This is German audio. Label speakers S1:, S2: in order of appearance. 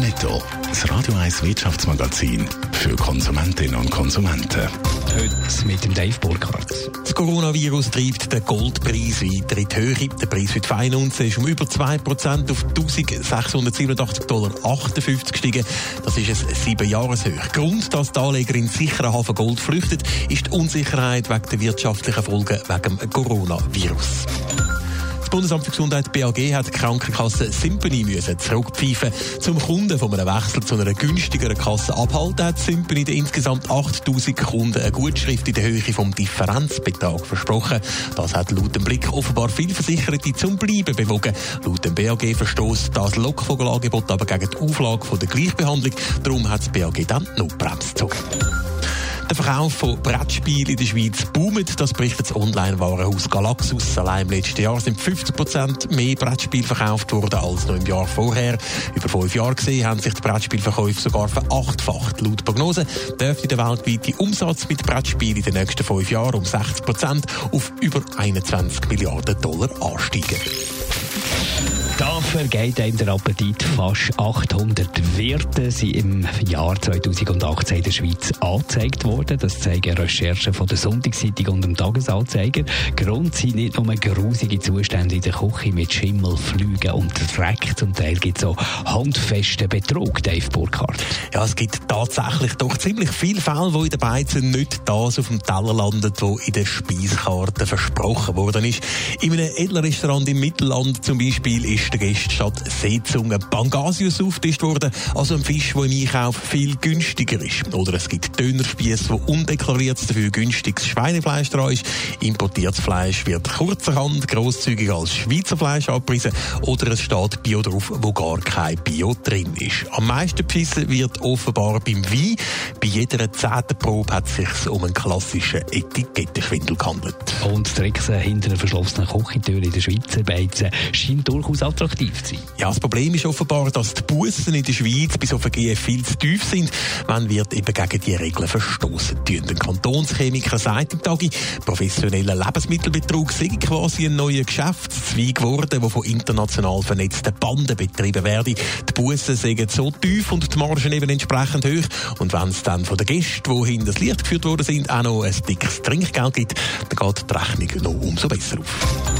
S1: Netto, das Radio 1 Wirtschaftsmagazin für Konsumentinnen und Konsumenten.
S2: Heute mit dem Dave Burkhardt.
S3: Das Coronavirus treibt den Goldpreis weiter in die Höhe. Der Preis für die Feinunze ist um über 2% auf 1687,58 Dollar gestiegen. Das ist ein sieben Jahreshoch. Grund, dass die Anleger in sicheren Hafen Gold flüchten, ist die Unsicherheit wegen der wirtschaftlichen Folgen wegen dem Coronavirus. Bundesamt für Gesundheit BAG hat die Krankenkasse Symphony müssen zurückpfeifen. Zum Kunden von einem Wechsel zu einer günstigeren Kasse abhalten hat Symphony den insgesamt 8000 Kunden eine Gutschrift in der Höhe vom Differenzbetrag versprochen. Das hat laut dem Blick offenbar viele Versicherte zum Bleiben bewogen. Laut dem BAG verstoßt das Lockvogelangebot aber gegen die Auflage der Gleichbehandlung. Darum hat das BAG dann noch Bremse gezogen. Der Verkauf von Brettspielen in der Schweiz boomt. Das berichtet das Online-Warenhaus Galaxus. Allein im letzten Jahr sind 50 Prozent mehr Brettspiele verkauft worden als noch im Jahr vorher. Über fünf Jahre gesehen haben sich die Brettspielverkäufe sogar verachtfacht. Laut Prognose dürfte der weltweite Umsatz mit Brettspielen in den nächsten fünf Jahren um 60 Prozent auf über 21 Milliarden Dollar ansteigen.
S2: Dafür geht einem der Appetit. Fast 800 Wirte sind im Jahr 2018 in der Schweiz angezeigt worden. Das zeigen Recherchen von der Sonntagszeitung und dem Tagesanzeiger. Grund sind nicht nur grusige Zustände in der Küche mit Schimmel, Flügen und Dreck. Zum Teil gibt es auch handfesten Betrug, Dave Burkhardt.
S3: Ja, es gibt tatsächlich doch ziemlich viele Fälle, wo in den Beizen nicht das auf dem Teller landet, wo in der Speiskarte versprochen worden ist. In einem Edelrestaurant im Mittelland zum Beispiel ist der Gäste statt Seezunge Pangasius aufgetischt worden, also ein Fisch, der im Einkauf viel günstiger ist. Oder es gibt Dönerspieße, wo undeklariert dafür günstiges Schweinefleisch dran ist. Importiertes Fleisch wird kurzerhand grosszügig als Schweizer Fleisch abgepriesen oder es steht Bio drauf, wo gar kein Bio drin ist. Am meisten beschissen wird offenbar beim Wein. Bei jeder zehnten Probe hat es sich um einen klassischen Etikettenschwindel gehandelt.
S2: Und das Tricksen hinter einer verschlossenen Küchentür in der Schweizer Beizen scheint durchaus attraktiv zu sein.
S3: Ja, das Problem ist offenbar, dass die Bussen in der Schweiz bei so Vergehen viel zu tief sind. Man wird eben gegen die Regeln verstoßen. Der Kantonschemiker sagt im Tagi, professioneller Lebensmittelbetrug sei quasi ein neuer Geschäftszweig geworden, der von international vernetzten Banden betrieben werde. Die Bussen seien so tief und die Margen eben entsprechend hoch. Und wenn es dann von den Gästen, die hinter das Licht geführt worden sind, auch noch ein dickes Trinkgeld gibt, dann geht die Rechnung noch umso besser auf.